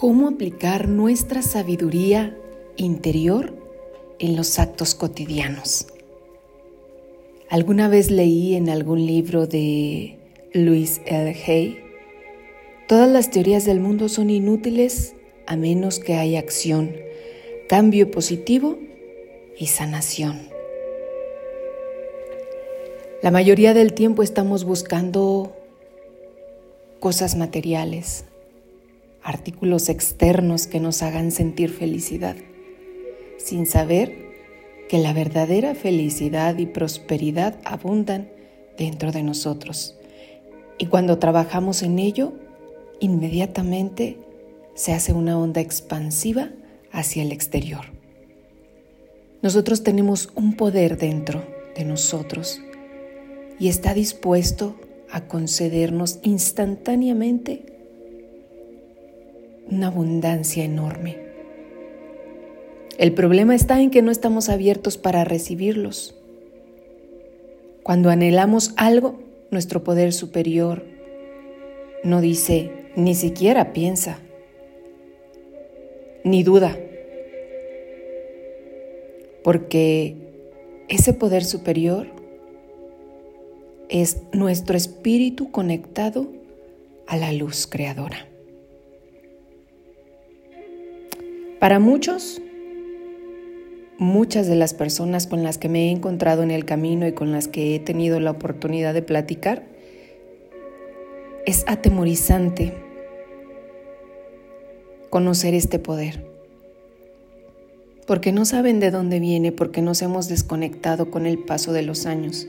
cómo aplicar nuestra sabiduría interior en los actos cotidianos. Alguna vez leí en algún libro de Louis L. Hay, todas las teorías del mundo son inútiles a menos que haya acción, cambio positivo y sanación. La mayoría del tiempo estamos buscando cosas materiales, artículos externos que nos hagan sentir felicidad, sin saber que la verdadera felicidad y prosperidad abundan dentro de nosotros. Y cuando trabajamos en ello, inmediatamente se hace una onda expansiva hacia el exterior. Nosotros tenemos un poder dentro de nosotros y está dispuesto a concedernos instantáneamente una abundancia enorme. El problema está en que no estamos abiertos para recibirlos. Cuando anhelamos algo, nuestro poder superior no dice, ni siquiera piensa, ni duda, porque ese poder superior es nuestro espíritu conectado a la luz creadora. Para muchos, muchas de las personas con las que me he encontrado en el camino y con las que he tenido la oportunidad de platicar, es atemorizante conocer este poder, porque no saben de dónde viene, porque nos hemos desconectado con el paso de los años.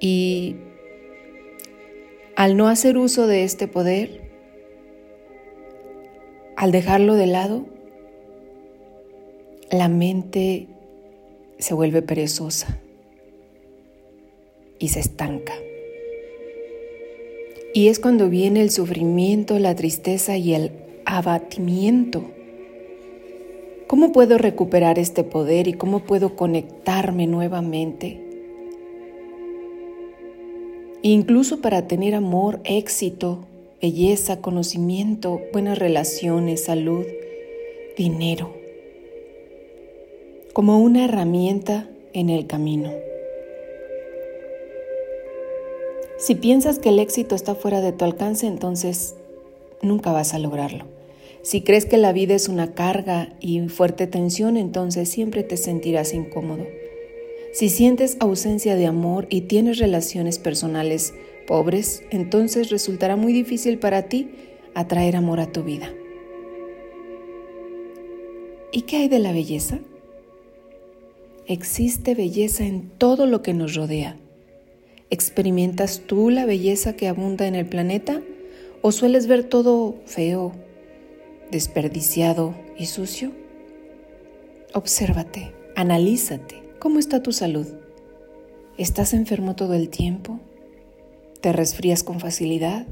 Y al no hacer uso de este poder, al dejarlo de lado, la mente se vuelve perezosa y se estanca. Y es cuando viene el sufrimiento, la tristeza y el abatimiento. ¿Cómo puedo recuperar este poder y cómo puedo conectarme nuevamente? Incluso para tener amor, éxito, belleza, conocimiento, buenas relaciones, salud, dinero, como una herramienta en el camino. Si piensas que el éxito está fuera de tu alcance, entonces nunca vas a lograrlo. Si crees que la vida es una carga y fuerte tensión, entonces siempre te sentirás incómodo. Si sientes ausencia de amor y tienes relaciones personales pobres, entonces resultará muy difícil para ti atraer amor a tu vida. ¿Y qué hay de la belleza? Existe belleza en todo lo que nos rodea. ¿Experimentas tú la belleza que abunda en el planeta o sueles ver todo feo, desperdiciado y sucio? Obsérvate, analízate. ¿Cómo está tu salud? ¿Estás enfermo todo el tiempo? ¿Te resfrías con facilidad?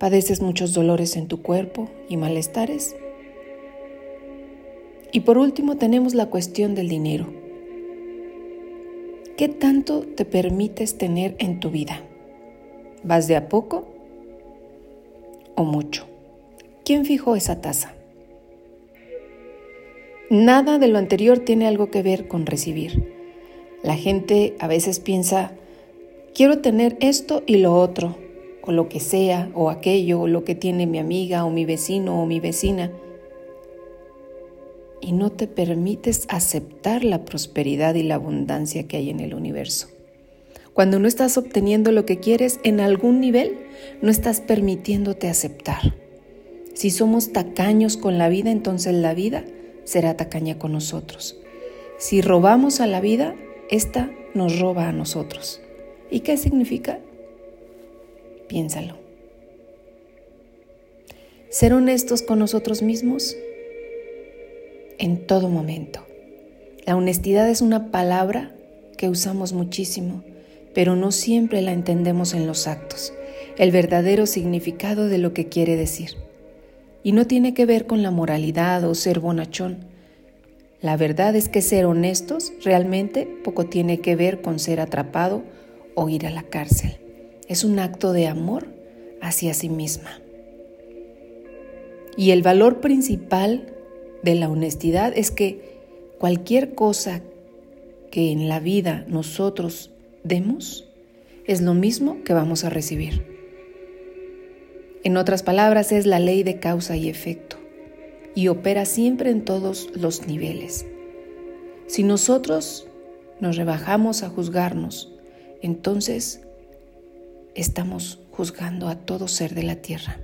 ¿Padeces muchos dolores en tu cuerpo y malestares? Y por último tenemos la cuestión del dinero. ¿Qué tanto te permites tener en tu vida? ¿Vas de a poco o mucho? ¿Quién fijó esa tasa? Nada de lo anterior tiene algo que ver con recibir. La gente a veces piensa, quiero tener esto y lo otro, o lo que sea, o aquello, o lo que tiene mi amiga, o mi vecino, o mi vecina. Y no te permites aceptar la prosperidad y la abundancia que hay en el universo. Cuando no estás obteniendo lo que quieres en algún nivel, no estás permitiéndote aceptar. Si somos tacaños con la vida, entonces la vida será tacaña con nosotros. Si robamos a la vida, esta nos roba a nosotros. ¿Y qué significa? Piénsalo. Ser honestos con nosotros mismos en todo momento. La honestidad es una palabra que usamos muchísimo, pero no siempre la entendemos en los actos, el verdadero significado de lo que quiere decir. Y no tiene que ver con la moralidad o ser bonachón. La verdad es que ser honestos realmente poco tiene que ver con ser atrapado o ir a la cárcel. Es un acto de amor hacia sí misma. Y el valor principal de la honestidad es que cualquier cosa que en la vida nosotros demos es lo mismo que vamos a recibir. En otras palabras, es la ley de causa y efecto y opera siempre en todos los niveles. Si nosotros nos rebajamos a juzgarnos, entonces estamos juzgando a todo ser de la tierra.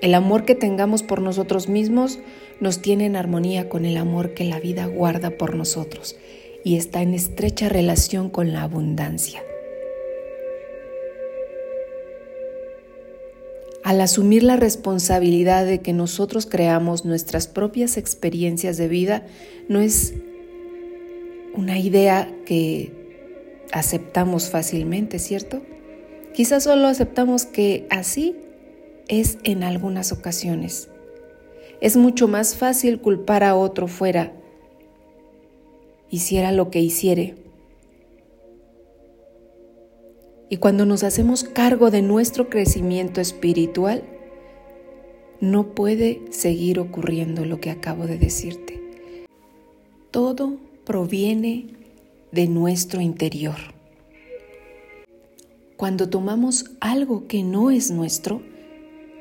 El amor que tengamos por nosotros mismos nos tiene en armonía con el amor que la vida guarda por nosotros y está en estrecha relación con la abundancia. Al asumir la responsabilidad de que nosotros creamos nuestras propias experiencias de vida, no es una idea que aceptamos fácilmente, ¿cierto? Quizás solo aceptamos que así es en algunas ocasiones. Es mucho más fácil culpar a otro fuera, hiciera lo que hiciere. Y cuando nos hacemos cargo de nuestro crecimiento espiritual, no puede seguir ocurriendo lo que acabo de decirte. Todo proviene de nuestro interior. Cuando tomamos algo que no es nuestro,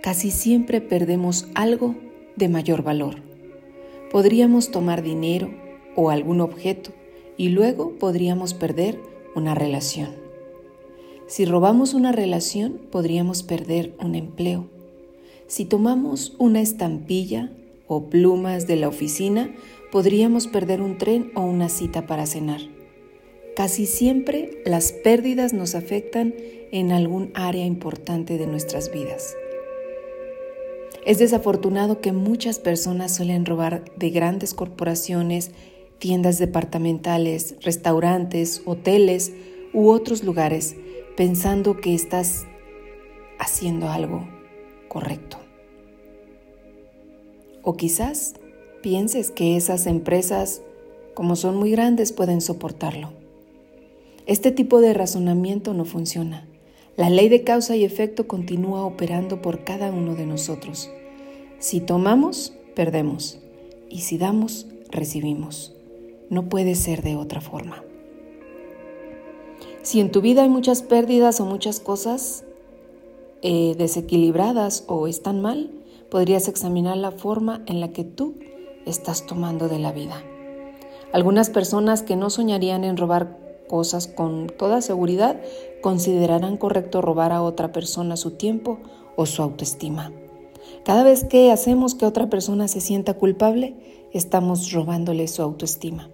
casi siempre perdemos algo de mayor valor. Podríamos tomar dinero o algún objeto y luego podríamos perder una relación. Si robamos una relación, podríamos perder un empleo. Si tomamos una estampilla o plumas de la oficina, podríamos perder un tren o una cita para cenar. Casi siempre las pérdidas nos afectan en algún área importante de nuestras vidas. Es desafortunado que muchas personas suelen robar de grandes corporaciones, tiendas departamentales, restaurantes, hoteles u otros lugares pensando que estás haciendo algo correcto. O quizás pienses que esas empresas, como son muy grandes, pueden soportarlo. Este tipo de razonamiento no funciona. La ley de causa y efecto continúa operando por cada uno de nosotros. Si tomamos, perdemos. Y si damos, recibimos. No puede ser de otra forma. Si en tu vida hay muchas pérdidas o muchas cosas eh, desequilibradas o están mal, podrías examinar la forma en la que tú estás tomando de la vida. Algunas personas que no soñarían en robar cosas con toda seguridad considerarán correcto robar a otra persona su tiempo o su autoestima. Cada vez que hacemos que otra persona se sienta culpable, estamos robándole su autoestima.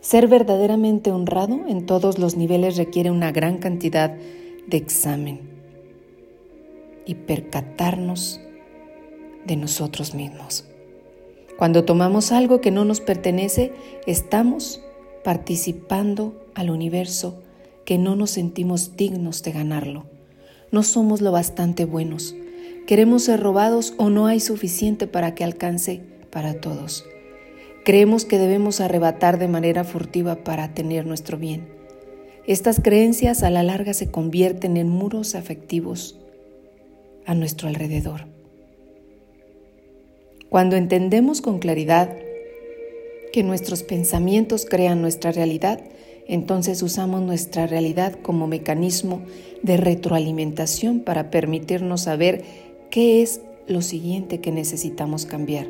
Ser verdaderamente honrado en todos los niveles requiere una gran cantidad de examen y percatarnos de nosotros mismos. Cuando tomamos algo que no nos pertenece, estamos participando al universo que no nos sentimos dignos de ganarlo. No somos lo bastante buenos. Queremos ser robados o no hay suficiente para que alcance para todos. Creemos que debemos arrebatar de manera furtiva para tener nuestro bien. Estas creencias a la larga se convierten en muros afectivos a nuestro alrededor. Cuando entendemos con claridad que nuestros pensamientos crean nuestra realidad, entonces usamos nuestra realidad como mecanismo de retroalimentación para permitirnos saber qué es lo siguiente que necesitamos cambiar.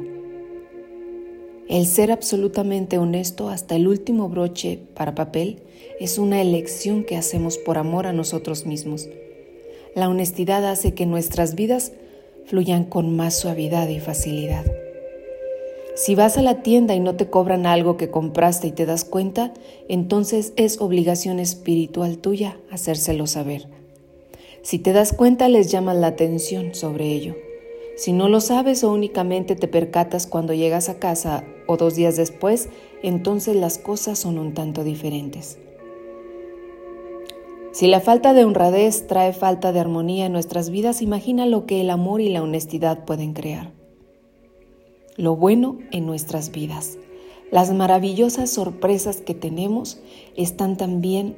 El ser absolutamente honesto hasta el último broche para papel es una elección que hacemos por amor a nosotros mismos. La honestidad hace que nuestras vidas fluyan con más suavidad y facilidad. Si vas a la tienda y no te cobran algo que compraste y te das cuenta, entonces es obligación espiritual tuya hacérselo saber. Si te das cuenta, les llamas la atención sobre ello. Si no lo sabes o únicamente te percatas cuando llegas a casa o dos días después, entonces las cosas son un tanto diferentes. Si la falta de honradez trae falta de armonía en nuestras vidas, imagina lo que el amor y la honestidad pueden crear lo bueno en nuestras vidas. Las maravillosas sorpresas que tenemos están también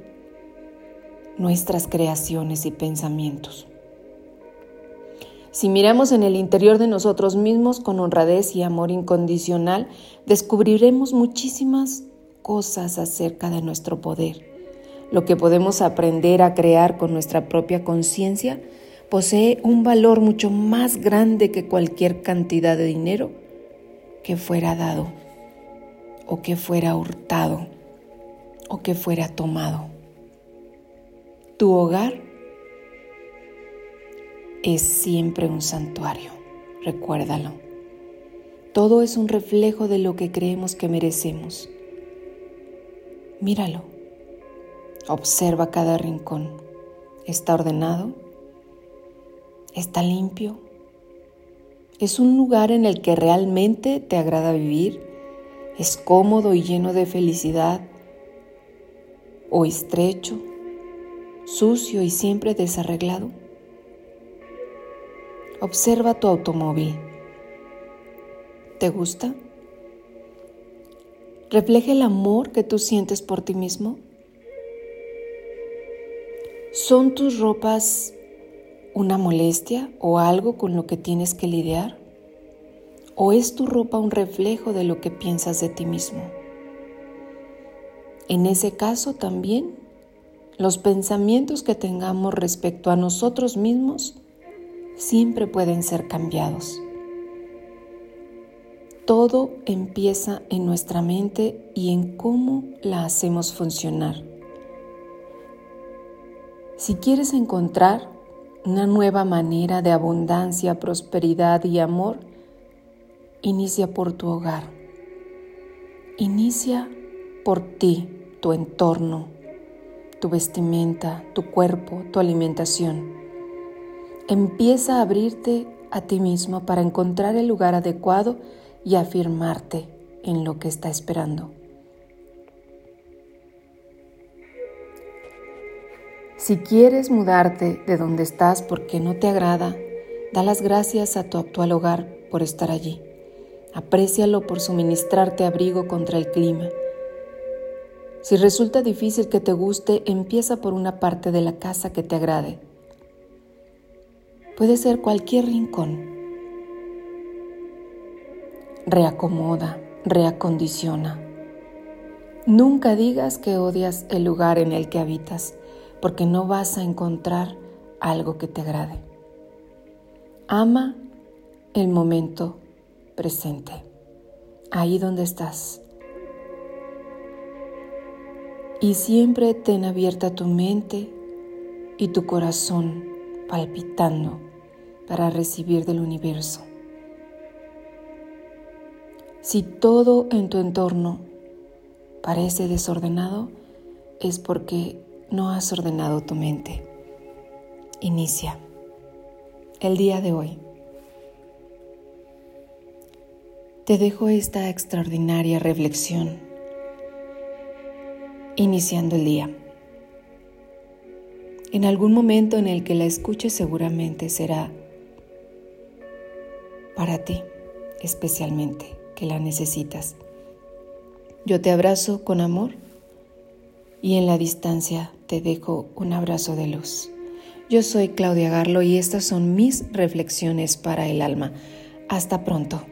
nuestras creaciones y pensamientos. Si miramos en el interior de nosotros mismos con honradez y amor incondicional, descubriremos muchísimas cosas acerca de nuestro poder. Lo que podemos aprender a crear con nuestra propia conciencia posee un valor mucho más grande que cualquier cantidad de dinero que fuera dado o que fuera hurtado o que fuera tomado. Tu hogar es siempre un santuario, recuérdalo. Todo es un reflejo de lo que creemos que merecemos. Míralo. Observa cada rincón. ¿Está ordenado? ¿Está limpio? ¿Es un lugar en el que realmente te agrada vivir? ¿Es cómodo y lleno de felicidad? ¿O estrecho, sucio y siempre desarreglado? Observa tu automóvil. ¿Te gusta? ¿Refleja el amor que tú sientes por ti mismo? ¿Son tus ropas una molestia o algo con lo que tienes que lidiar? ¿O es tu ropa un reflejo de lo que piensas de ti mismo? En ese caso también, los pensamientos que tengamos respecto a nosotros mismos siempre pueden ser cambiados. Todo empieza en nuestra mente y en cómo la hacemos funcionar. Si quieres encontrar una nueva manera de abundancia, prosperidad y amor, inicia por tu hogar. Inicia por ti, tu entorno, tu vestimenta, tu cuerpo, tu alimentación. Empieza a abrirte a ti mismo para encontrar el lugar adecuado y afirmarte en lo que está esperando. Si quieres mudarte de donde estás porque no te agrada, da las gracias a tu actual hogar por estar allí. Aprécialo por suministrarte abrigo contra el clima. Si resulta difícil que te guste, empieza por una parte de la casa que te agrade Puede ser cualquier rincón. Reacomoda, reacondiciona. Nunca digas que odias el lugar en el que habitas, porque no vas a encontrar algo que te agrade. Ama el momento presente, ahí donde estás. Y siempre ten abierta tu mente y tu corazón palpitando para recibir del universo. Si todo en tu entorno parece desordenado, es porque no has ordenado tu mente. Inicia el día de hoy. Te dejo esta extraordinaria reflexión iniciando el día. En algún momento en el que la escuches seguramente será para ti especialmente, que la necesitas. Yo te abrazo con amor y en la distancia te dejo un abrazo de luz. Yo soy Claudia Garlo y estas son mis reflexiones para el alma. Hasta pronto.